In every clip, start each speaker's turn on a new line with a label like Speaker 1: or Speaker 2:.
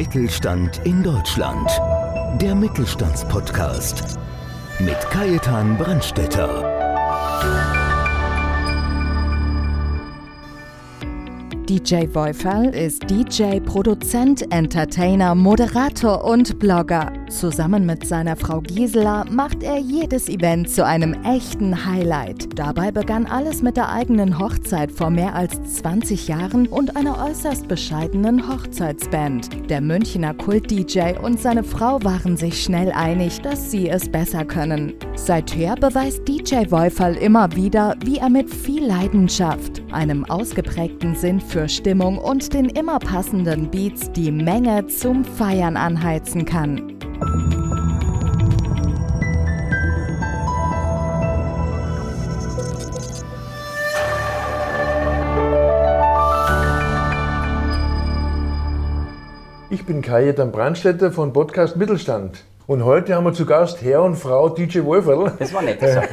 Speaker 1: Mittelstand in Deutschland. Der Mittelstandspodcast mit Kajetan Brandstetter.
Speaker 2: DJ Wolferl ist DJ, Produzent, Entertainer, Moderator und Blogger. Zusammen mit seiner Frau Gisela macht er jedes Event zu einem echten Highlight. Dabei begann alles mit der eigenen Hochzeit vor mehr als 20 Jahren und einer äußerst bescheidenen Hochzeitsband. Der Münchner Kult-DJ und seine Frau waren sich schnell einig, dass sie es besser können. Seither beweist DJ Wolferl immer wieder, wie er mit viel Leidenschaft, einem ausgeprägten Sinn für Stimmung und den immer passenden Beats die Menge zum Feiern anheizen kann.
Speaker 3: Ich bin Kajetan Brandstätter von Podcast Mittelstand. Und heute haben wir zu Gast Herr und Frau DJ Wolferl.
Speaker 4: Das war nett gesagt.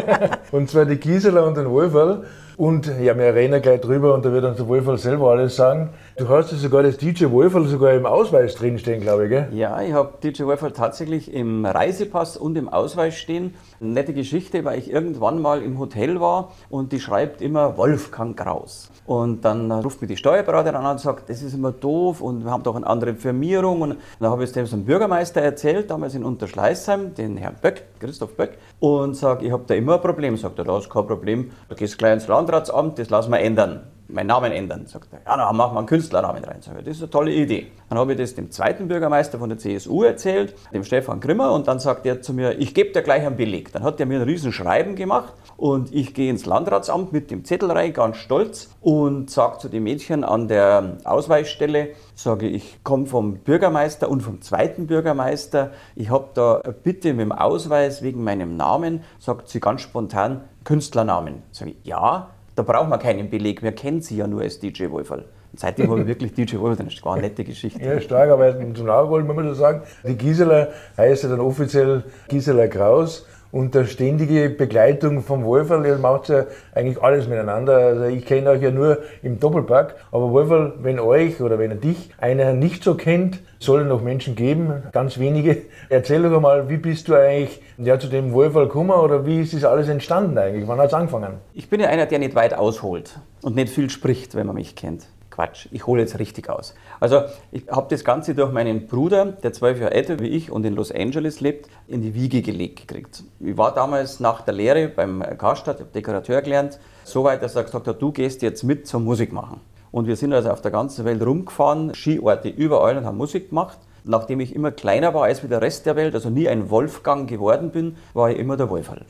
Speaker 3: und zwar die Gisela und den Wolferl. Und ja, wir reden gleich drüber und da wird uns der Wolferl selber alles sagen. Du hast ja sogar das DJ Wolferl sogar im Ausweis drinstehen, glaube ich, gell?
Speaker 4: Ja, ich habe DJ Wolferl tatsächlich im Reisepass und im Ausweis stehen. Nette Geschichte, weil ich irgendwann mal im Hotel war und die schreibt immer Wolfgang Kraus. Und dann ruft mir die Steuerberaterin an und sagt, das ist immer doof und wir haben doch eine andere Firmierung. Und dann habe ich es dem zum Bürgermeister erzählt, damals in Unterschleißheim, den Herrn Böck, Christoph Böck, und sage, ich habe da immer ein Problem. Sagt er, da ist kein Problem, da gehst gleich ins Landratsamt, das lassen wir ändern meinen Namen ändern. Sagt er, ja, dann machen wir einen Künstlernamen rein. Sag ich, das ist eine tolle Idee. Dann habe ich das dem zweiten Bürgermeister von der CSU erzählt, dem Stefan Grimmer, und dann sagt er zu mir, ich gebe dir gleich einen Beleg. Dann hat er mir ein riesen Schreiben gemacht und ich gehe ins Landratsamt mit dem Zettel rein, ganz stolz, und sage zu den Mädchen an der Ausweisstelle, sage ich, komme vom Bürgermeister und vom zweiten Bürgermeister, ich habe da eine Bitte mit dem Ausweis wegen meinem Namen, sagt sie ganz spontan, Künstlernamen. Sage ich, ja, da braucht man keinen Beleg, wir kennen sie ja nur als DJ Wolferl. Seitdem habe ich wirklich DJ Wolferl, das ist gar eine nette Geschichte.
Speaker 3: Ja, stark, aber zum Nachholen muss man so sagen, die Gisela heißt ja dann offiziell Gisela Kraus und der ständige Begleitung vom Wolferl, ihr macht ja eigentlich alles miteinander. Also ich kenne euch ja nur im Doppelpack, aber Wolferl, wenn euch oder wenn er dich einer nicht so kennt, soll noch Menschen geben, ganz wenige. Erzähl doch mal, wie bist du eigentlich ja, zu dem Wolferl gekommen oder wie ist das alles entstanden eigentlich? Wann hat es angefangen?
Speaker 4: Ich bin ja einer, der nicht weit ausholt und nicht viel spricht, wenn man mich kennt. Quatsch, ich hole jetzt richtig aus. Also ich habe das Ganze durch meinen Bruder, der zwölf Jahre älter wie ich und in Los Angeles lebt, in die Wiege gelegt gekriegt. Ich war damals nach der Lehre beim Karstadt, habe Dekorateur gelernt, so weit, dass er gesagt hat, du gehst jetzt mit zum Musik machen. Und wir sind also auf der ganzen Welt rumgefahren, Skiorte überall und haben Musik gemacht. Nachdem ich immer kleiner war als wie der Rest der Welt, also nie ein Wolfgang geworden bin, war ich immer der Wolferl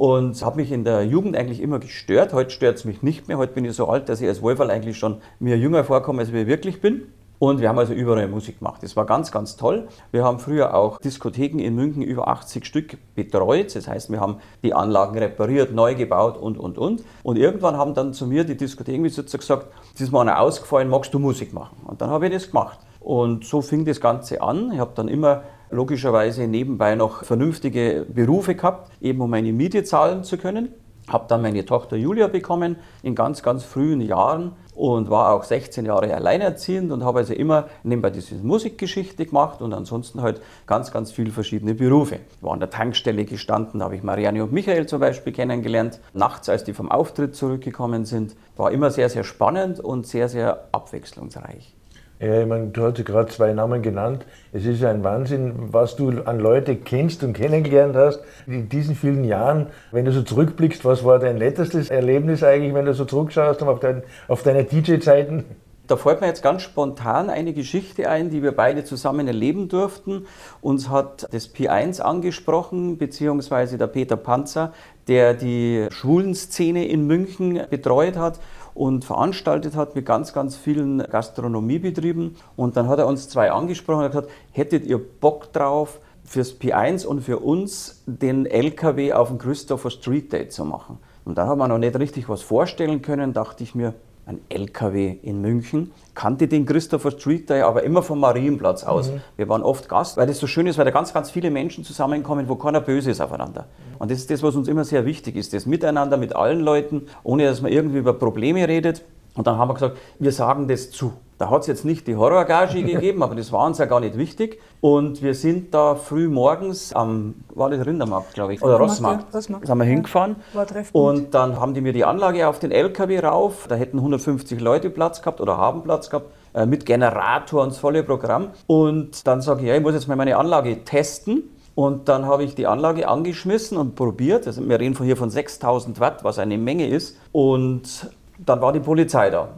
Speaker 4: und habe mich in der Jugend eigentlich immer gestört. Heute stört es mich nicht mehr. Heute bin ich so alt, dass ich als Wolferl eigentlich schon mir jünger vorkomme, als ich wirklich bin. Und wir haben also überall Musik gemacht. Das war ganz, ganz toll. Wir haben früher auch Diskotheken in München über 80 Stück betreut. Das heißt, wir haben die Anlagen repariert, neu gebaut und, und, und. Und irgendwann haben dann zu mir die Diskothekenbesitzer gesagt, es ist mal einer ausgefallen, magst du Musik machen? Und dann habe ich das gemacht. Und so fing das Ganze an. Ich habe dann immer logischerweise nebenbei noch vernünftige Berufe gehabt, eben um meine Miete zahlen zu können. Habe dann meine Tochter Julia bekommen in ganz, ganz frühen Jahren und war auch 16 Jahre alleinerziehend und habe also immer nebenbei diese Musikgeschichte gemacht und ansonsten halt ganz, ganz viele verschiedene Berufe. War an der Tankstelle gestanden, habe ich Marianne und Michael zum Beispiel kennengelernt. Nachts, als die vom Auftritt zurückgekommen sind, war immer sehr, sehr spannend und sehr, sehr abwechslungsreich.
Speaker 3: Ja, ich meine, du hast gerade zwei Namen genannt. Es ist ein Wahnsinn, was du an Leute kennst und kennengelernt hast in diesen vielen Jahren. Wenn du so zurückblickst, was war dein letztes Erlebnis eigentlich, wenn du so zurückschaust auf, dein, auf deine DJ-Zeiten?
Speaker 4: Da fällt mir jetzt ganz spontan eine Geschichte ein, die wir beide zusammen erleben durften. Uns hat das P1 angesprochen, beziehungsweise der Peter Panzer, der die Schwulenszene in München betreut hat und veranstaltet hat mit ganz, ganz vielen Gastronomiebetrieben. Und dann hat er uns zwei angesprochen und gesagt, hättet ihr Bock drauf, fürs P1 und für uns den LKW auf dem Christopher Street Day zu machen? Und da haben wir noch nicht richtig was vorstellen können, dachte ich mir, ein LKW in München. Kannte den Christopher Street Day, aber immer vom Marienplatz aus. Mhm. Wir waren oft Gast, weil das so schön ist, weil da ganz, ganz viele Menschen zusammenkommen, wo keiner böse ist aufeinander. Und das ist das, was uns immer sehr wichtig ist, das Miteinander mit allen Leuten, ohne dass man irgendwie über Probleme redet. Und dann haben wir gesagt, wir sagen das zu. Da hat es jetzt nicht die Horrorgage gegeben, aber das war uns ja gar nicht wichtig. Und wir sind da früh morgens am, war das Rindermarkt, glaube ich, oder Rossmarkt,
Speaker 5: Rossmarkt,
Speaker 4: sind wir hingefahren.
Speaker 5: War.
Speaker 4: Und dann haben die mir die Anlage auf den LKW rauf. Da hätten 150 Leute Platz gehabt oder haben Platz gehabt äh, mit Generator und das volle Programm. Und dann sage ich, ja, ich muss jetzt mal meine Anlage testen. Und dann habe ich die Anlage angeschmissen und probiert. Also wir reden von hier von 6000 Watt, was eine Menge ist. Und dann war die Polizei da.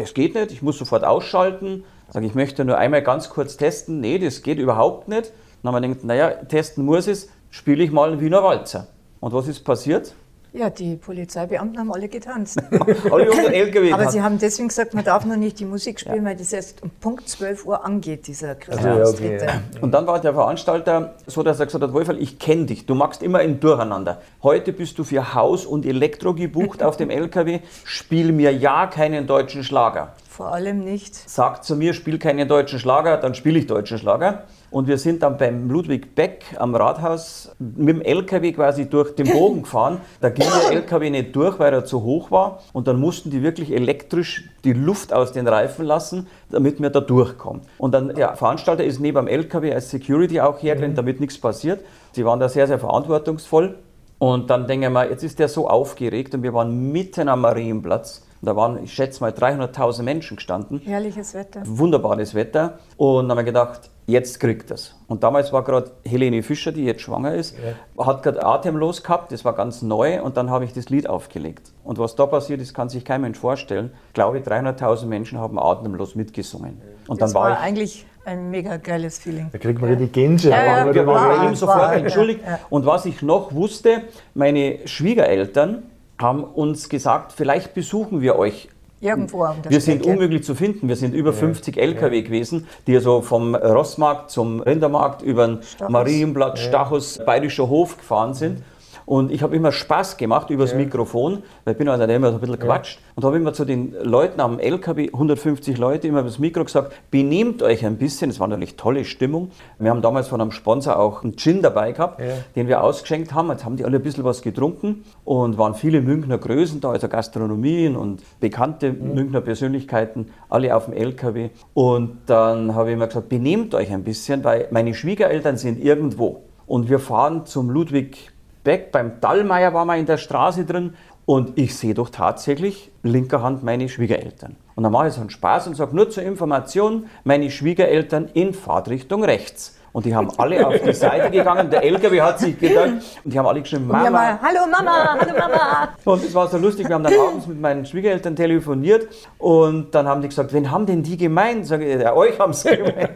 Speaker 4: Das geht nicht, ich muss sofort ausschalten. Sage ich möchte nur einmal ganz kurz testen. Nee, das geht überhaupt nicht. Dann haben wir gedacht, naja, testen muss es, spiele ich mal einen Wiener Walzer. Und was ist passiert?
Speaker 5: Ja, die Polizeibeamten haben alle getanzt.
Speaker 4: Alle unter den LKW.
Speaker 5: Aber sie haben deswegen gesagt, man darf noch nicht die Musik spielen, weil das erst um Punkt 12 Uhr angeht, dieser
Speaker 3: Also, ja, okay, ja.
Speaker 4: Und dann war der Veranstalter so, dass er gesagt hat, Wolferl, ich kenne dich, du machst immer ein Durcheinander. Heute bist du für Haus und Elektro gebucht auf dem LKW, spiel mir ja keinen deutschen Schlager.
Speaker 5: Vor allem nicht.
Speaker 4: Sagt zu mir, spiel keinen deutschen Schlager, dann spiele ich deutschen Schlager. Und wir sind dann beim Ludwig Beck am Rathaus mit dem LKW quasi durch den Bogen gefahren. Da ging der LKW nicht durch, weil er zu hoch war. Und dann mussten die wirklich elektrisch die Luft aus den Reifen lassen, damit wir da durchkommen. Und dann der Veranstalter ist neben dem LKW als Security auch hergerannt, damit nichts passiert. Sie waren da sehr, sehr verantwortungsvoll. Und dann denke ich mal, jetzt ist der so aufgeregt und wir waren mitten am Marienplatz. Da waren, ich schätze mal, 300.000 Menschen gestanden
Speaker 5: Herrliches Wetter.
Speaker 4: wunderbares Wetter. Und dann haben wir gedacht, jetzt kriegt es. Und damals war gerade Helene Fischer, die jetzt schwanger ist, hat gerade atemlos gehabt, das war ganz neu. Und dann habe ich das Lied aufgelegt. Und was da passiert ist, kann sich kein Mensch vorstellen. Ich glaube, 300.000 Menschen haben atemlos mitgesungen. Und
Speaker 5: Das
Speaker 4: dann war
Speaker 5: war
Speaker 4: ich
Speaker 5: eigentlich ein mega geiles Feeling.
Speaker 3: Da kriegt man.
Speaker 5: Ja, ja,
Speaker 3: oder?
Speaker 4: wir waren
Speaker 5: war-
Speaker 4: bei ihm sofort entschuldigt.
Speaker 5: ja, ja.
Speaker 4: Und was ich noch wusste, meine Schwiegereltern haben uns gesagt, vielleicht besuchen wir euch.
Speaker 5: Irgendwo der
Speaker 4: Wir sind
Speaker 5: Strecke.
Speaker 4: unmöglich zu finden. Wir sind über 50 LKW gewesen, die so vom Rossmarkt zum Rindermarkt über den
Speaker 5: Stachus.
Speaker 4: Marienplatz, Stachus, Bayerischer Hof gefahren sind. Und ich habe immer Spaß gemacht übers Mikrofon, weil ich bin also immer so ein bisschen quatscht. Und habe immer zu den Leuten am LKW, 150 Leute, immer übers Mikro gesagt, benehmt euch ein bisschen. Es war natürlich tolle Stimmung. Wir haben damals von einem Sponsor auch einen Gin dabei gehabt, den wir ausgeschenkt haben. Jetzt haben die alle ein bisschen was getrunken und waren viele Münchner Größen da, also Gastronomien und bekannte Münchner Persönlichkeiten, alle auf dem LKW. Und dann habe ich immer gesagt, benehmt euch ein bisschen, weil meine Schwiegereltern sind irgendwo. Und wir fahren zum Ludwig Beck, beim Dallmayr waren wir in der Straße drin und ich sehe doch tatsächlich linker Hand meine Schwiegereltern. Und dann mache ich so einen Spaß und sage nur zur Information, meine Schwiegereltern in Fahrtrichtung rechts. Und die haben alle auf die Seite gegangen, der LKW hat sich gedacht und die haben alle geschrieben, Mama,
Speaker 5: mal, hallo Mama, hallo Mama.
Speaker 4: und es war so lustig, wir haben dann abends mit meinen Schwiegereltern telefoniert und dann haben die gesagt, wen haben denn die gemeint? Sag ich, ja, euch haben sie gemeint.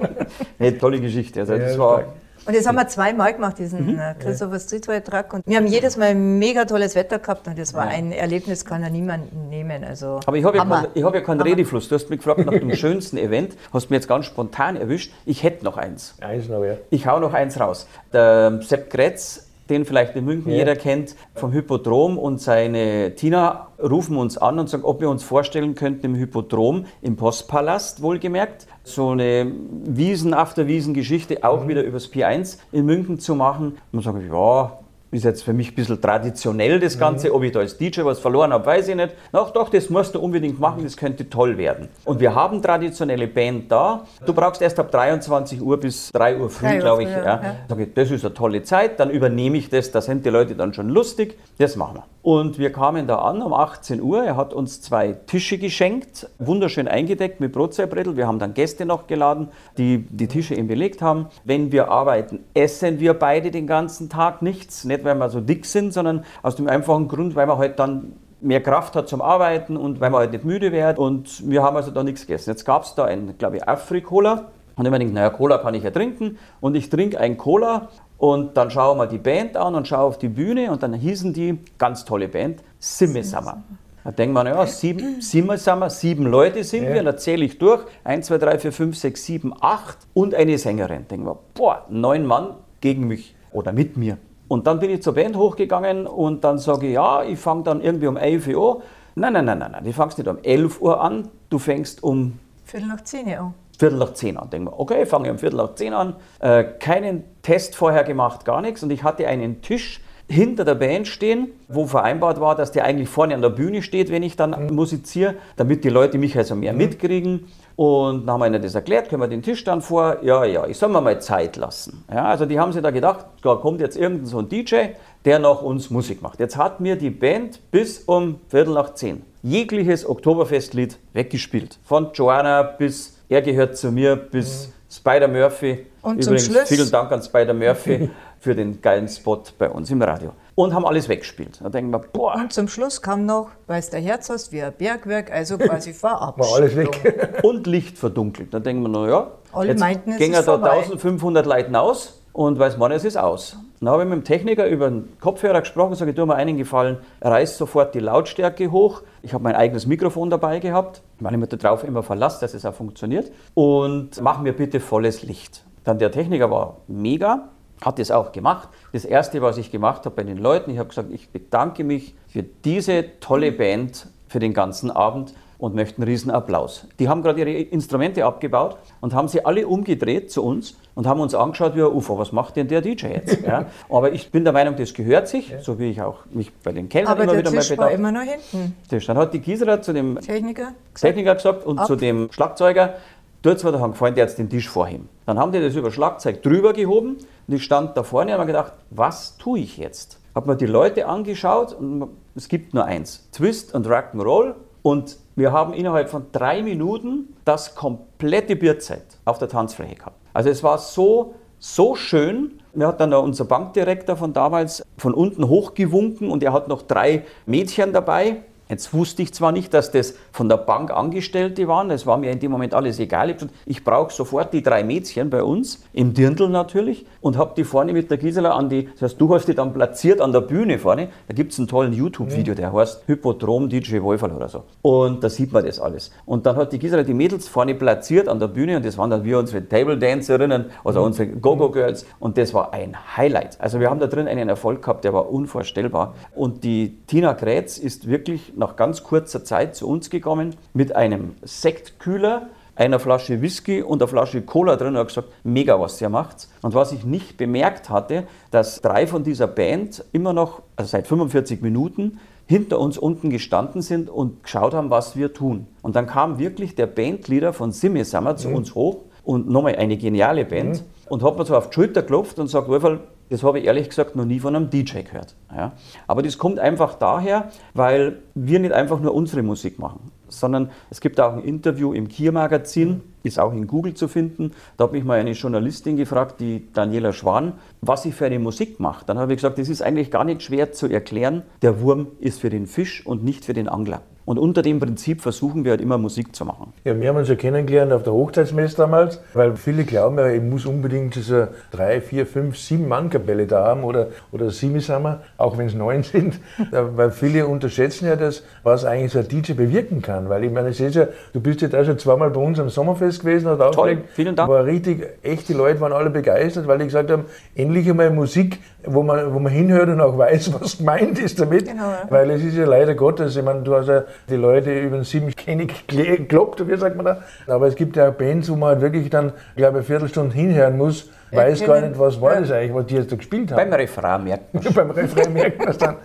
Speaker 4: Eine tolle Geschichte. Also das
Speaker 3: Ja,
Speaker 4: war,
Speaker 3: stark.
Speaker 5: Und das haben wir zweimal gemacht, diesen
Speaker 4: Mhm.
Speaker 5: äh, Christopher Streetwear Truck. Und wir haben jedes Mal mega tolles Wetter gehabt und das war ein Erlebnis, kann ja niemand nehmen. Also
Speaker 4: aber ich habe ja, kein, ich hab ja keinen Redefluss. Du hast mich gefragt nach dem schönsten Event, hast mich jetzt ganz spontan erwischt. Ich hätte noch eins.
Speaker 3: Eins noch, ja.
Speaker 4: Ich hau noch eins raus. Der Sepp Gretz, den vielleicht in München
Speaker 3: Ja.
Speaker 4: jeder kennt, vom Hypodrom und seine Tina rufen uns an und sagen, ob wir uns vorstellen könnten im Hypodrom, im Postpalast wohlgemerkt, so eine Wiesen, After-Wiesen-Geschichte auch wieder übers P1 in München zu machen. Und sage ich, ja, ist jetzt für mich ein bisschen traditionell das Ganze. Ob ich da als DJ was verloren habe, weiß ich nicht. Ach doch, das musst du unbedingt machen, das könnte toll werden. Und wir haben traditionelle Band da. Du brauchst erst ab 23 Uhr bis 3 Uhr früh, glaube ich. Ja.
Speaker 5: ja, ja.
Speaker 4: Sag ich, das ist eine tolle Zeit, dann übernehme ich das, da sind die Leute dann schon lustig, das machen wir. Und wir kamen da an um 18 Uhr, er hat uns zwei Tische geschenkt, wunderschön eingedeckt mit Brotzeitbrettel, wir haben dann Gäste noch geladen, die die Tische eben belegt haben. Wenn wir arbeiten, essen wir beide den ganzen Tag nichts, nicht weil wir so dick sind, sondern aus dem einfachen Grund, weil wir halt dann mehr Kraft hat zum Arbeiten und weil man halt nicht müde wird. Und wir haben also da nichts gegessen. Jetzt gab es da ein, glaube ich, Afri-Cola. Und ich mir gedacht, naja, Cola kann ich ja trinken. Und ich trinke ein Cola und dann schaue mal die Band an und schaue auf die Bühne und dann hießen die, ganz tolle Band, Simmesammer. Da denkt man, ja, sieben, sieben, sind wir, sieben Leute sind wir, da zähle ich durch. Eins, zwei, drei, vier, fünf, sechs, sieben, acht und eine Sängerin. Denken wir, boah, neun Mann gegen mich oder mit mir. Und dann bin ich zur Band hochgegangen und dann sage ich, ja, ich fange dann irgendwie um 11 Uhr an. Nein, nein, nein, nein, nein, du fängst nicht um 11 Uhr an, du fängst um
Speaker 5: Viertel nach zehn Uhr.
Speaker 4: Viertel nach zehn an. Denken wir, okay, fange ich um Viertel nach zehn an. Äh, keinen Test vorher gemacht, gar nichts. Und ich hatte einen Tisch hinter der Band stehen, wo vereinbart war, dass der eigentlich vorne an der Bühne steht, wenn ich dann musiziere, damit die Leute mich also mehr mitkriegen. Und dann haben wir ihnen das erklärt, können wir den Tisch dann vor, ja, ja, ich soll mir mal Zeit lassen. Ja, also die haben sich da gedacht, da kommt jetzt irgendein so ein DJ, der nach uns Musik macht. Jetzt hat mir die Band bis um Viertel nach zehn jegliches Oktoberfestlied weggespielt. Von Joanna bis Er gehört zu mir bis Spider Murphy.
Speaker 5: Und zum
Speaker 4: Übrigens
Speaker 5: Schluss-
Speaker 4: vielen Dank an Spider Murphy für den geilen Spot bei uns im Radio. Und haben alles weggespielt. Da denken wir, boah,
Speaker 5: Und zum Schluss kam noch, weil es der Herz hast, wie ein Bergwerk, also quasi vorab.
Speaker 3: War alles weg.
Speaker 4: und Licht verdunkelt. Dann denken wir, na ja,
Speaker 5: Alle
Speaker 4: jetzt
Speaker 5: meinten, es
Speaker 4: gehen
Speaker 5: ist
Speaker 4: da
Speaker 5: vorbei.
Speaker 4: 1500 Leute aus und weiß man, es ist aus. Dann habe ich mit dem Techniker über den Kopfhörer gesprochen, sage, tu mir einen Gefallen, reiß sofort die Lautstärke hoch. Ich habe mein eigenes Mikrofon dabei gehabt, weil ich mich darauf immer verlasse, dass es auch funktioniert. Und mach mir bitte volles Licht. Dann der Techniker war mega, hat das auch gemacht. Das erste, was ich gemacht habe bei den Leuten, ich habe gesagt, ich bedanke mich für diese tolle Band, für den ganzen Abend und möchte einen riesen Applaus. Die haben gerade ihre Instrumente abgebaut und haben sie alle umgedreht zu uns und haben uns angeschaut wie ein UFO. Was macht denn der DJ jetzt? Ja? Aber ich bin der Meinung, das gehört sich, so wie ich auch mich bei den Kellnern
Speaker 5: Aber
Speaker 4: immer
Speaker 5: der
Speaker 4: wieder mal
Speaker 5: Tisch war
Speaker 4: bedankt.
Speaker 5: immer noch hinten.
Speaker 4: Tisch. Dann hat die Gisela zu dem
Speaker 5: Techniker gesagt,
Speaker 4: Techniker gesagt und
Speaker 5: Ab.
Speaker 4: zu dem Schlagzeuger, dort mir haben gefallen, der jetzt den Tisch vorheben. Dann haben die das über Schlagzeug drüber gehoben und ich stand da vorne und habe mir gedacht, was tue ich jetzt? Habe mir die Leute angeschaut und es gibt nur eins, Twist und Rock'n'Roll und wir haben innerhalb von drei Minuten das komplette Bierzeit auf der Tanzfläche gehabt. Also es war so, so schön. Mir hat dann unser Bankdirektor von damals von unten hochgewunken und er hat noch drei Mädchen dabei. Jetzt wusste ich zwar nicht, dass das von der Bank Angestellte waren, das war mir in dem Moment alles egal. Ich, brauche sofort die drei Mädchen bei uns, im Dirndl natürlich, und habe die vorne mit der Gisela an die, das heißt, du hast die dann platziert an der Bühne vorne. Da gibt es einen tollen YouTube-Video, der heißt Hypodrom DJ Wolferl oder so. Und da sieht man das alles. Und dann hat die Gisela die Mädels vorne platziert an der Bühne und das waren dann wir unsere Table Dancerinnen, also unsere Go-Go-Girls und das war ein Highlight. Also wir haben da drin einen Erfolg gehabt, der war unvorstellbar. Und die Tina Kretz ist wirklich nach ganz kurzer Zeit zu uns gekommen mit einem Sektkühler, einer Flasche Whisky und einer Flasche Cola drin und hat gesagt, mega, was ihr macht. Und was ich nicht bemerkt hatte, dass drei von dieser Band immer noch, also seit 45 Minuten, hinter uns unten gestanden sind und geschaut haben, was wir tun. Und dann kam wirklich der Bandleader von Simme Summer zu uns hoch und nochmal eine geniale Band und hat mir so auf die Schulter geklopft und sagt, Wolferl, das habe ich ehrlich gesagt noch nie von einem DJ gehört. Ja. Aber das kommt einfach daher, weil wir nicht einfach nur unsere Musik machen, sondern es gibt auch ein Interview im Kier-Magazin, ist auch in Google zu finden. Da hat mich mal eine Journalistin gefragt, die Daniela Schwan, was ich für eine Musik mache. Dann habe ich gesagt, das ist eigentlich gar nicht schwer zu erklären. Der Wurm ist für den Fisch und nicht für den Angler. Und unter dem Prinzip versuchen wir halt immer Musik zu machen.
Speaker 3: Ja, wir haben uns ja kennengelernt auf der Hochzeitsmesse damals, weil viele glauben ja, ich muss unbedingt diese drei, vier, fünf, sieben Mann-Kapelle da haben oder, oder wir, auch wenn es neun sind. Weil viele unterschätzen ja das, was eigentlich so ein DJ bewirken kann. Weil ich meine, ich sehe ja, du bist jetzt auch schon zweimal bei uns am Sommerfest gewesen, hat aufgelegt.
Speaker 4: vielen Dank.
Speaker 3: War richtig, echt, die Leute waren alle begeistert, weil die gesagt haben, endlich einmal Musik, wo man, wo man hinhört und auch weiß, was gemeint ist damit.
Speaker 5: Genau, ja.
Speaker 3: Weil es ist ja leider Gottes, ich meine, du hast ja die Leute über den sieben König gekloppt, wie sagt man da? Aber es gibt ja auch Bands, wo man halt wirklich dann, glaube ich, eine Viertelstunde hinhören muss, weiß gar nicht, was war
Speaker 5: ja.
Speaker 3: das eigentlich, was die jetzt da gespielt haben.
Speaker 4: Beim Refrain merkt man.
Speaker 3: Beim Refrain merkt man es dann.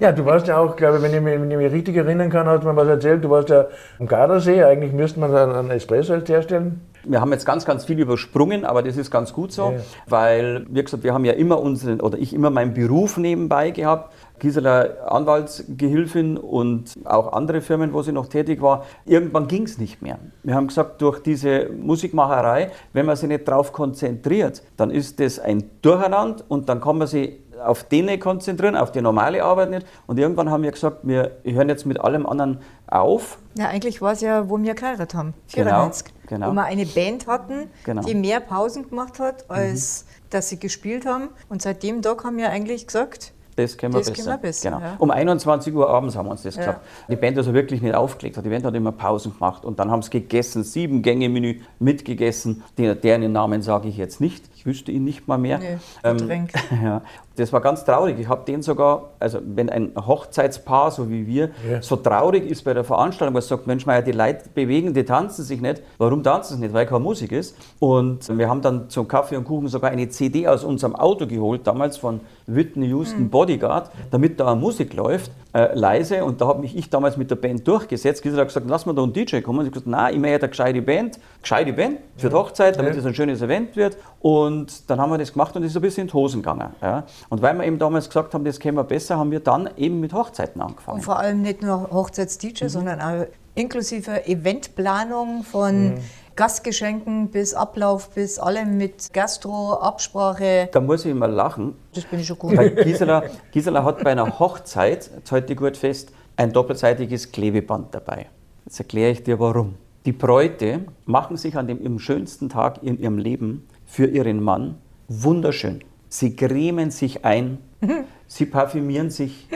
Speaker 3: Ja, du warst ja auch, glaube ich, wenn ich, mich, wenn ich mich richtig erinnern kann, hat man was erzählt, du warst ja am Gardasee, eigentlich müsste man dann einen Espresso halt herstellen.
Speaker 4: Wir haben jetzt ganz, ganz viel übersprungen, aber das ist ganz gut so,
Speaker 3: Ja.
Speaker 4: weil, wie gesagt, wir haben ja immer unseren, oder ich immer meinen Beruf nebenbei gehabt. Gisela Anwaltsgehilfin und auch andere Firmen, wo sie noch tätig war. Irgendwann ging es nicht mehr. Wir haben gesagt, durch diese Musikmacherei, wenn man sich nicht darauf konzentriert, dann ist das ein Durcheinander und dann kann man sich auf den nicht konzentrieren, auf die normale Arbeit nicht. Und irgendwann haben wir gesagt, wir hören jetzt mit allem anderen auf.
Speaker 5: Ja, eigentlich war es ja, wo wir geheiratet haben,
Speaker 4: Genau,
Speaker 5: 94.
Speaker 4: genau.
Speaker 5: Wo wir eine Band hatten,
Speaker 4: Genau.
Speaker 5: die mehr Pausen gemacht hat, als dass sie gespielt haben. Und seitdem Tag haben wir eigentlich gesagt,
Speaker 4: Das können wir
Speaker 5: Das
Speaker 4: besser.
Speaker 5: können wir besser,
Speaker 4: genau.
Speaker 5: ja.
Speaker 4: Um 21 Uhr abends haben wir uns das
Speaker 5: Ja.
Speaker 4: gesagt. Die Band hat also wirklich nicht aufgelegt. Die Band hat immer Pausen gemacht und dann haben sie gegessen, sieben Gänge Menü mitgegessen. Den, deren Namen sage ich jetzt nicht. Ich wüsste ihn nicht mal mehr.
Speaker 5: Nee,
Speaker 4: Ähm, ja. Das war ganz traurig. Ich habe den sogar, also wenn ein Hochzeitspaar, so wie wir,
Speaker 3: Ja.
Speaker 4: so traurig ist bei der Veranstaltung, was sagt, Mensch, Meier, die Leute bewegen, die tanzen sich nicht. Warum tanzen sie nicht? Weil keine Musik ist. Und wir haben dann zum Kaffee und Kuchen sogar eine CD aus unserem Auto geholt, damals von Whitney Houston Bodyguard, damit da Musik läuft, äh, leise. Und da habe mich ich damals mit der Band durchgesetzt. Gisela hat gesagt, lass mal da einen DJ kommen. Und ich habe gesagt, nein, ich möchte eine gescheite Band, gescheite Band für die Hochzeit, damit
Speaker 3: Ja.
Speaker 4: es ein schönes Event wird. Und dann haben wir das gemacht und es ist ein bisschen in die Hosen gegangen. Ja. Und weil wir eben damals gesagt haben, das können wir besser, haben wir dann eben mit Hochzeiten angefangen.
Speaker 5: Und vor allem nicht nur Hochzeits-DJ,
Speaker 4: Mhm.
Speaker 5: sondern auch inklusive Eventplanung von Gastgeschenken bis Ablauf, bis allem mit Gastro, Absprache.
Speaker 4: Da muss ich immer lachen,
Speaker 5: Das bin ich schon gut.
Speaker 4: weil Gisela, Gisela hat bei einer Hochzeit, jetzt ich gut fest, ein doppelseitiges Klebeband dabei. Jetzt erkläre ich dir warum. Die Bräute machen sich an dem schönsten Tag in ihrem Leben für ihren Mann wunderschön. Sie cremen sich ein, sie parfümieren sich,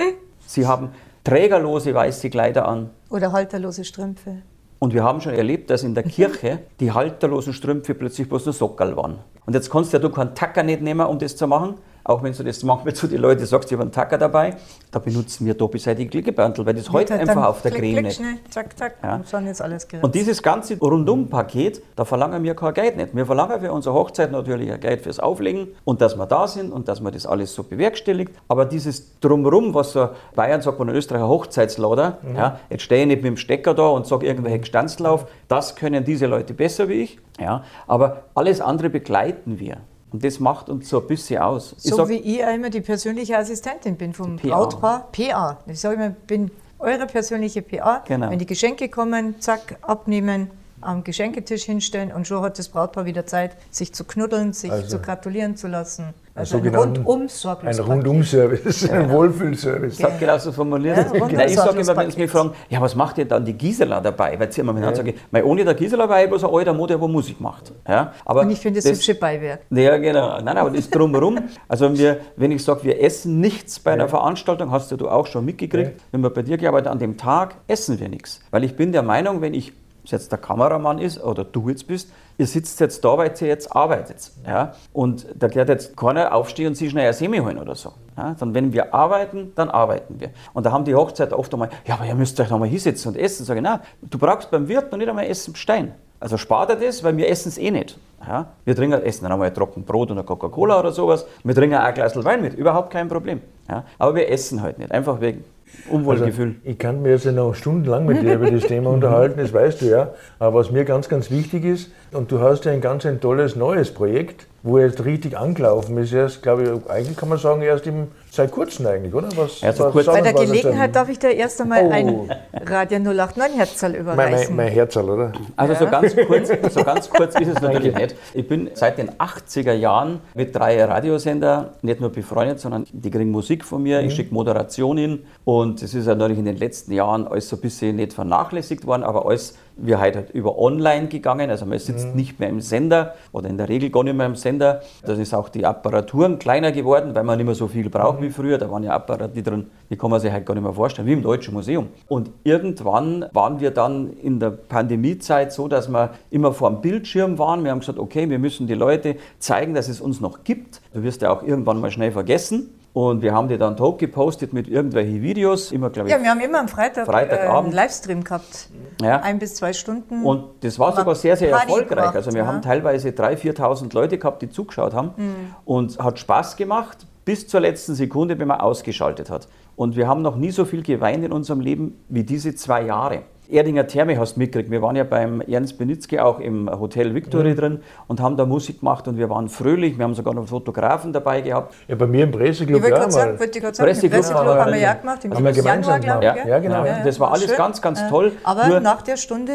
Speaker 4: sie haben trägerlose weiße Kleider an.
Speaker 5: Oder halterlose Strümpfe.
Speaker 4: Und wir haben schon erlebt, dass in der Kirche die halterlosen Strümpfe plötzlich bloß nur Sockerl waren. Und jetzt kannst ja du keinen Tacker nicht nehmen, um das zu machen. Auch wenn du das manchmal zu den Leuten sagst, ich habe einen Tacker dabei, da benutzen wir doppelseitige Klickebantel, weil das heute
Speaker 5: Dann
Speaker 4: einfach auf der
Speaker 5: klick,
Speaker 4: Creme
Speaker 5: klick,
Speaker 4: nicht.
Speaker 5: Schnell, zack, zack,
Speaker 4: Ja.
Speaker 5: und dann ist alles geritzt.
Speaker 4: Und dieses ganze Rundum-Paket, da verlangen wir kein Geld nicht. Wir verlangen für unsere Hochzeit natürlich ein Geld fürs Auflegen und dass wir da sind und dass man das alles so bewerkstelligt. Aber dieses Drumrum, was so Bayern sagt man in Österreich ein Hochzeitslader, ja, jetzt stehe ich nicht mit dem Stecker da und sage irgendwelche Gestanzl auf, das können diese Leute besser wie ich. Ja, aber alles andere begleiten wir. Und das macht uns so ein bisschen aus. Ich
Speaker 5: so
Speaker 4: sag-
Speaker 5: wie ich ja immer die persönliche Assistentin bin vom
Speaker 4: PA.
Speaker 5: Brautpaar. PA. Ich sage immer, ich bin eure persönliche PA.
Speaker 4: Genau.
Speaker 5: Wenn die Geschenke kommen, zack, abnehmen, am Geschenketisch hinstellen und schon hat das Brautpaar wieder Zeit, sich zu knuddeln, sich
Speaker 3: Also-
Speaker 5: zu gratulieren zu lassen. Also ein
Speaker 3: sogenannten-
Speaker 5: rundum
Speaker 3: Ein Rundum-Service, ein Wohlfühlservice.
Speaker 4: Das hat genauso formuliert.
Speaker 5: Ja, rundum
Speaker 4: ich sage immer, wenn sie mich fragen, ja, was macht ihr dann die Gisela dabei? Weil sie immer miteinander sagen, weil ohne der Gisela war ich bloß ein alter Mutter, der Musik macht. Ja, aber
Speaker 5: Und ich finde das, hübsche Beiwerk.
Speaker 4: Ja, genau. Nein, aber das drumherum. Also wir, wenn ich sage, wir essen nichts bei einer Veranstaltung, hast ja du auch schon mitgekriegt, wenn wir bei dir gearbeitet an dem Tag essen wir nichts. Weil ich bin der Meinung, wenn ich ob es jetzt der Kameramann ist oder du jetzt bist, ihr sitzt jetzt da, weil ihr jetzt arbeitet. Ja? Und da geht jetzt keiner aufstehen und sich schnell ein Semi holen oder so. Ja? Sondern wenn wir arbeiten, dann arbeiten wir. Und da haben die Hochzeiten oft einmal, ja, aber ihr müsst euch noch mal hinsetzen und essen. Sag ich, nein, du brauchst beim Wirt noch nicht einmal Essen Stein. Also spart er das, weil wir essen es eh nicht. Ja? Wir trinken, essen dann einmal ein trocken Brot und eine Coca-Cola oder sowas. Wir trinken auch ein Glas Wein mit, überhaupt kein Problem. Ja? Aber wir essen halt nicht, einfach wegen Unwohlgefühl.
Speaker 3: Also, ich kann mir jetzt noch stundenlang mit dir über das Thema unterhalten, das weißt du ja. Aber was mir ganz, ganz wichtig ist, und du hast ja ein ganz ein tolles neues Projekt, wo jetzt richtig angelaufen ist, erst, glaube ich, eigentlich kann man sagen, erst im, seit kurzem eigentlich, oder? Was,
Speaker 4: Ja, so kurz-
Speaker 5: Bei der. Gelegenheit darf ich dir erst einmal
Speaker 3: Oh.
Speaker 5: ein Radio 089 Herzl
Speaker 3: Mein,
Speaker 5: überreichen.
Speaker 3: mein, mein Herzl, oder?
Speaker 4: Also so ganz kurz, so ganz kurz ist es natürlich nicht. Ich bin seit den 80er Jahren mit drei Radiosender nicht nur befreundet, sondern die kriegen Musik von mir, ich schicke Moderation hin und es ist ja natürlich in den letzten Jahren alles so ein bisschen nicht vernachlässigt worden, aber alles wir heute halt über online gegangen, also man sitzt nicht mehr im Sender oder in der Regel gar nicht mehr im Sender. Das ist auch die Apparaturen kleiner geworden, weil man nicht mehr so viel braucht wie früher. Da waren ja Apparate drin, die kann man sich halt gar nicht mehr vorstellen, wie im Deutschen Museum. Und irgendwann waren wir dann in der Pandemiezeit so, dass wir immer vor dem Bildschirm waren. Wir haben gesagt, okay, wir müssen die Leute zeigen, dass es uns noch gibt. Du wirst ja auch irgendwann mal schnell vergessen. Und wir haben die dann hoch gepostet mit irgendwelchen Videos, immer glaube ich.
Speaker 5: ja, wir haben immer am Freitag
Speaker 4: Freitagabend.
Speaker 5: äh, einen Livestream gehabt.
Speaker 4: Ja.
Speaker 5: Ein bis zwei Stunden.
Speaker 4: Und das war sogar sehr, sehr
Speaker 5: Party
Speaker 4: erfolgreich.
Speaker 5: gemacht,
Speaker 4: Also wir
Speaker 5: ja.
Speaker 4: haben teilweise 3.000, 4.000 Leute gehabt, die zugeschaut haben.
Speaker 5: Mhm.
Speaker 4: Und hat Spaß gemacht bis zur letzten Sekunde, wenn man ausgeschaltet hat. Und wir haben noch nie so viel geweint in unserem Leben wie diese zwei Jahre. Erdinger Therme hast du mitgekriegt. Wir waren ja beim Ernst Benitzke auch im Hotel Victory
Speaker 3: Mhm.
Speaker 4: drin und haben da Musik gemacht und wir waren fröhlich. Wir haben sogar noch einen Fotografen dabei gehabt.
Speaker 3: Ja, bei mir im
Speaker 5: ich
Speaker 3: Presseclub ja
Speaker 5: gerade sagen,
Speaker 3: mal.
Speaker 5: wollte ich gerade sagen, im
Speaker 4: Presseclub
Speaker 5: Presseclub
Speaker 3: haben wir-
Speaker 5: ja gemacht, im
Speaker 3: haben wir
Speaker 5: Januar,
Speaker 3: gemeinsam
Speaker 5: glaube
Speaker 3: gemacht.
Speaker 5: ich.
Speaker 3: Ja, genau.
Speaker 4: Ja, das war alles
Speaker 5: schön.
Speaker 4: ganz, ganz toll.
Speaker 5: Aber
Speaker 4: Nur-
Speaker 5: nach der Stunde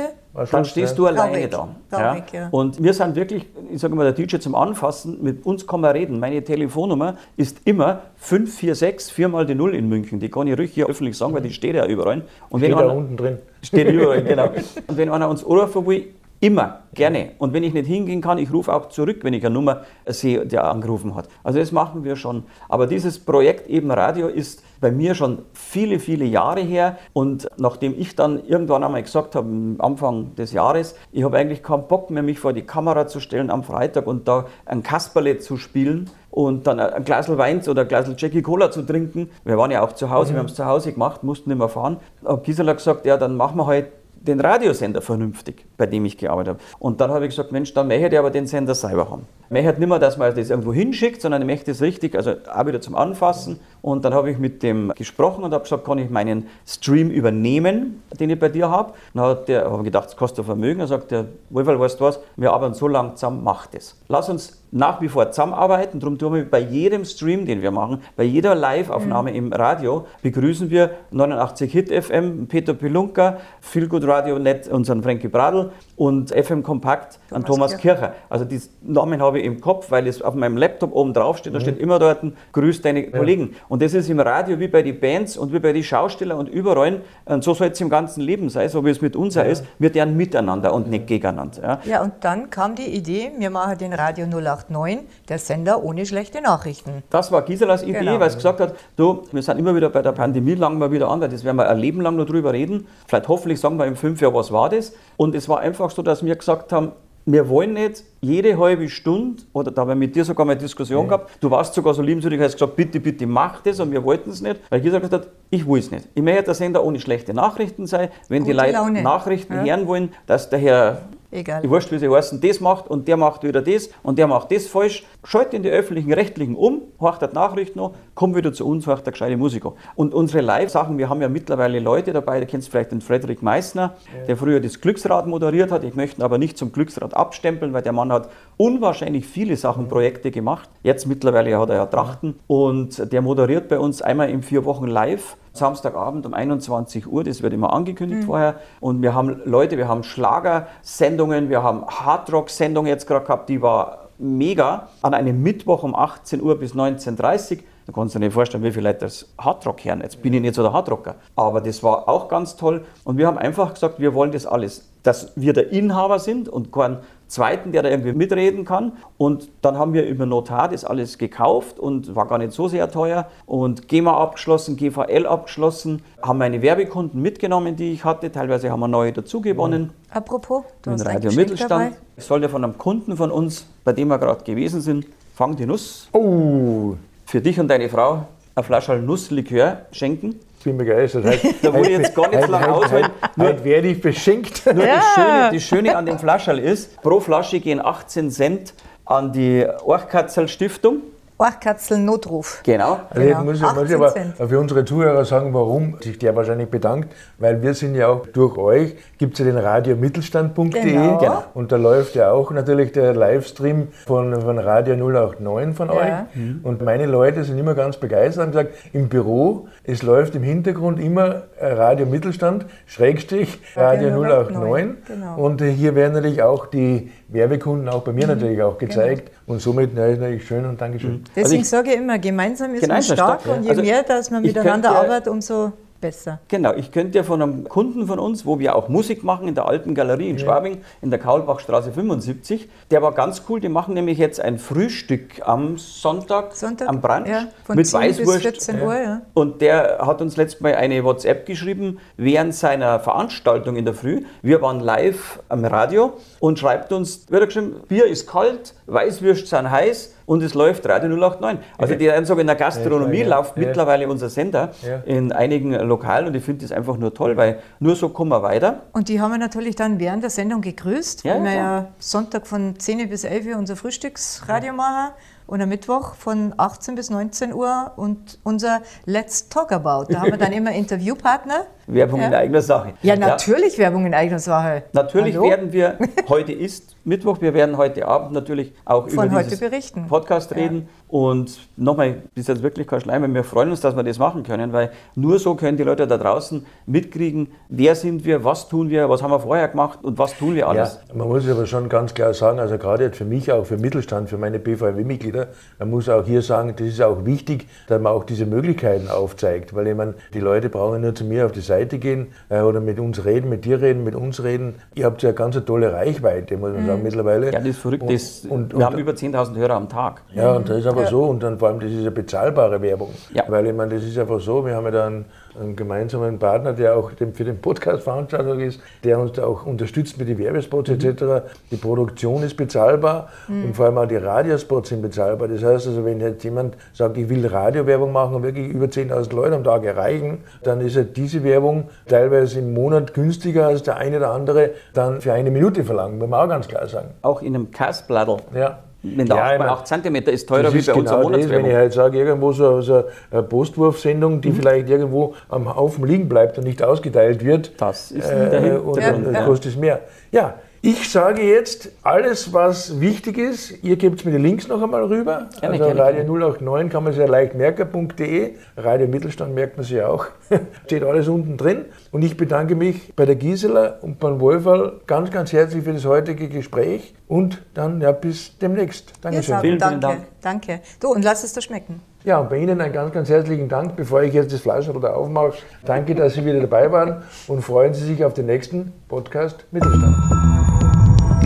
Speaker 4: Dann stehst
Speaker 3: ja.
Speaker 4: du alleine da.
Speaker 5: Traurig, ja.
Speaker 4: Und wir sind wirklich, ich sage immer, der DJ zum Anfassen, mit uns kann man reden. Meine Telefonnummer ist immer 546, viermal die Null in München. Die kann ich ruhig hier öffentlich sagen, weil die steht ja überall. Und wenn
Speaker 3: Steht da
Speaker 4: einer,
Speaker 3: unten drin.
Speaker 4: steht überall, genau. Und wenn einer uns anrufen will, Immer, gerne. Und wenn ich nicht hingehen kann, ich rufe auch zurück, wenn ich eine Nummer sehe, die angerufen hat. Also das machen wir schon. Aber dieses Projekt eben Radio ist bei mir schon viele, viele Jahre her. Und nachdem ich dann irgendwann einmal gesagt habe, am Anfang des Jahres, ich habe eigentlich keinen Bock mehr, mich vor die Kamera zu stellen am Freitag und da ein Kasperle zu spielen und dann ein Glas Wein oder ein Glas Jackie Cola zu trinken. Wir waren ja auch zu Hause, mhm. wir haben es zu Hause gemacht, mussten nicht mehr fahren. Habe Gisela gesagt, ja, dann machen wir halt den Radiosender vernünftig, bei dem ich gearbeitet habe. Und dann habe ich gesagt, Mensch, dann möchte ich aber den Sender selber haben. Ich möchte nicht mehr, dass man das irgendwo hinschickt, sondern ich möchte es richtig, also auch wieder zum Anfassen. Und dann habe ich mit dem gesprochen und habe gesagt, kann ich meinen Stream übernehmen, den ich bei dir habe. Dann hat der, habe ich gedacht, das kostet Vermögen. Dann sagt der, Wolfgang, weißt du was, wir arbeiten so lange zusammen, mach das. Lass uns nach wie vor zusammenarbeiten. Darum tun wir bei jedem Stream, den wir machen, bei jeder Live-Aufnahme mhm. im Radio, begrüßen wir 89 Hit FM, Peter Pilunka, Feel Good Radio Net, unseren Frankie Bradl und FM Kompakt an Thomas Kircher. Kircher. Also die Namen habe ich im Kopf, weil es auf meinem Laptop oben drauf steht. Da mhm. steht immer dort, grüß deine ja. Kollegen. Und das ist im Radio wie bei den Bands und wie bei den Schauspielern und überall. Und so soll es im ganzen Leben sein, so wie es mit uns ja. ist. Wir deren miteinander und nicht gegeneinander.
Speaker 5: Ja. ja, und dann kam die Idee, wir machen den Radio 089, der Sender ohne schlechte Nachrichten.
Speaker 4: Das war Giselas Idee, genau. weil es gesagt hat, du, wir sind immer wieder bei der Pandemie, lang mal wieder an, weil das werden wir ein Leben lang nur drüber reden. Vielleicht hoffentlich sagen wir in fünf Jahren, was war das? Und es war einfach so, dass wir gesagt haben, wir wollen nicht jede halbe Stunde, oder da haben wir mit dir sogar mal eine Diskussion ja. gehabt, du warst sogar so liebenswürdig, hast gesagt, bitte, bitte mach das und wir wollten es nicht, weil ich gesagt habe, ich will es nicht. Ich möchte der Sender ohne schlechte Nachrichten sein, wenn Gute die Leute Laune. Nachrichten ja. hören wollen, dass der Herr Egal. Ich wurscht, wie sie heißen, das macht und der macht wieder das und der macht das falsch. Schalte in die öffentlichen Rechtlichen um, horcht die Nachrichten noch, komm wieder zu uns, horcht der gescheite Musiker. Und unsere Live-Sachen, wir haben ja mittlerweile Leute dabei, da kennst vielleicht den Frederik Meissner, der früher das Glücksrad moderiert hat. Ich möchte ihn aber nicht zum Glücksrad abstempeln, weil der Mann hat unwahrscheinlich viele Sachen, Projekte gemacht. Jetzt mittlerweile hat er ja Trachten und der moderiert bei uns einmal in vier Wochen live Samstagabend um 21 Uhr, das wird immer angekündigt mhm. vorher. Und wir haben Leute, wir haben Schlagersendungen, wir haben Hardrock-Sendungen jetzt gerade gehabt, die war mega. An einem Mittwoch um 18 Uhr bis 19.30 Uhr. Da kannst du dir nicht vorstellen, wie viele Leute das Hardrock hören. Jetzt bin ich nicht so der Hardrocker. Aber das war auch ganz toll. Und wir haben einfach gesagt, wir wollen das alles. Dass wir der Inhaber sind und kein zweiten, der da irgendwie mitreden kann. Und dann haben wir über Notar das alles gekauft und war gar nicht so sehr teuer. Und GEMA abgeschlossen, GVL abgeschlossen, haben meine Werbekunden mitgenommen, die ich hatte. Teilweise haben wir neue dazugewonnen.
Speaker 5: Apropos,
Speaker 4: du hast Radio Mittelstand. Dabei. Ich sollte von einem Kunden von uns, bei dem wir gerade gewesen sind, Fang die Nuss. Oh. Für dich und deine Frau eine Flasche Nusslikör schenken
Speaker 3: bin begeistert. Heute,
Speaker 4: da wollte ich jetzt gar nicht so lange ausholen.
Speaker 3: Nur heute werde ich beschenkt.
Speaker 4: Nur ja. das, Schöne, das Schöne an dem Flascherl ist, pro Flasche gehen 18 Cent an die Orchkatzel Stiftung.
Speaker 5: Orchkatzel Notruf.
Speaker 4: Genau.
Speaker 3: Also genau. muss, ich, muss ich aber für unsere Zuhörer sagen, warum sich der wahrscheinlich bedankt, weil wir sind ja auch durch euch, gibt es ja den radiomittelstand.de genau. genau. und da läuft ja auch natürlich der Livestream von, von Radio 089 von ja. euch. Mhm. Und meine Leute sind immer ganz begeistert, haben gesagt, im Büro, es läuft im Hintergrund immer Radio Mittelstand, Schrägstrich, Radio, Radio 089. Genau. Und hier werden natürlich auch die Werbekunden auch bei mir mhm. natürlich auch genau. gezeigt. Genau. Und somit na, natürlich schön und Dankeschön.
Speaker 5: Deswegen also sage ich immer, gemeinsam ist man stark, stark und je also mehr, dass man miteinander arbeitet, umso besser.
Speaker 4: Genau, ich könnte ja von einem Kunden von uns, wo wir auch Musik machen in der alten Galerie in ja. Schwabing, in der Kaulbachstraße 75, der war ganz cool, die machen nämlich jetzt ein Frühstück am Sonntag, Sonntag am Brunch ja, mit Weißwurst. 14 Uhr, ja. Und der hat uns letztes Mal eine WhatsApp geschrieben während seiner Veranstaltung in der Früh. Wir waren live am Radio und schreibt uns, wird er geschrieben, Bier ist kalt, Weißwürst sind heiß, und es läuft Radio 089. Also die Ansage in der Gastronomie ja, läuft ja. mittlerweile unser Sender ja. in einigen Lokalen und ich finde das einfach nur toll, weil nur so kommen wir weiter.
Speaker 5: Und die haben wir natürlich dann während der Sendung gegrüßt, weil wir ja Sonntag von 10 bis 11 Uhr unser Frühstücksradio machen und am Mittwoch von 18 bis 19 Uhr und unser Let's Talk About. Da haben wir dann immer Interviewpartner.
Speaker 4: Werbung ja. in eigener Sache.
Speaker 5: Ja, natürlich ja. Werbung in eigener Sache.
Speaker 4: Natürlich Hallo? werden wir, heute ist Mittwoch, wir werden heute Abend natürlich auch
Speaker 5: Von
Speaker 4: über
Speaker 5: diesen berichten.
Speaker 4: Podcast reden. Und nochmal, das ist jetzt wirklich kein Schleim, wir freuen uns, dass wir das machen können, weil nur so können die Leute da draußen mitkriegen, wer sind wir, was tun wir, was haben wir vorher gemacht und was tun wir alles.
Speaker 3: Ja, man muss aber schon ganz klar sagen, also gerade jetzt für mich auch, für Mittelstand, für meine BVMW-Mitglieder, weiter. Man muss auch hier sagen, das ist auch wichtig, dass man auch diese Möglichkeiten aufzeigt, weil ich meine, die Leute brauchen nur zu mir auf die Seite gehen äh, oder mit uns reden, mit dir reden, mit uns reden. Ihr habt ja ganz eine tolle Reichweite, muss man mhm. sagen, mittlerweile.
Speaker 4: Ja, das ist verrückt. Und, das, und, wir und, haben über 10.000 Hörer am Tag.
Speaker 3: Ja, und das ist aber ja. so. Und dann vor allem, das ist ja bezahlbare Werbung. Ja. Weil ich meine, das ist einfach so, wir haben ja dann einen gemeinsamen Partner, der auch für den Podcast Veranstaltung ist, der uns da auch unterstützt mit den Werbespots mhm. etc. Die Produktion ist bezahlbar mhm. und vor allem auch die Radiospots sind bezahlbar. Das heißt also, wenn jetzt jemand sagt, ich will Radiowerbung machen und wirklich über 10.000 Leute am Tag erreichen, dann ist ja diese Werbung teilweise im Monat günstiger als der eine oder andere dann für eine Minute verlangen, muss man auch ganz klar sagen.
Speaker 4: Auch in einem Castbladdle.
Speaker 3: Ja
Speaker 4: wenn der ja, 8 cm ist teurer wie bei
Speaker 3: genau unserer Monatswerbung. Wenn ich halt sage, irgendwo so, so eine Postwurfsendung, die mhm. vielleicht irgendwo am Haufen liegen bleibt und nicht ausgeteilt wird,
Speaker 4: das ist äh,
Speaker 3: und ja, dann ja. kostet es mehr. Ja, ich sage jetzt alles, was wichtig ist. Ihr gebt mir die Links noch einmal rüber. Gerne, also Radio 089 kann man sehr leicht merken.de. Radio Mittelstand merkt man sich auch. Steht alles unten drin. Und ich bedanke mich bei der Gisela und beim Wolferl ganz, ganz herzlich für das heutige Gespräch. Und dann ja, bis demnächst.
Speaker 5: Dankeschön. Ja, vielen, vielen Dank. Danke. Du, und lass es dir schmecken.
Speaker 3: Ja, und bei Ihnen einen ganz, ganz herzlichen Dank, bevor ich jetzt das Fleisch oder aufmache. Danke, dass Sie wieder dabei waren und freuen Sie sich auf den nächsten Podcast Mittelstand.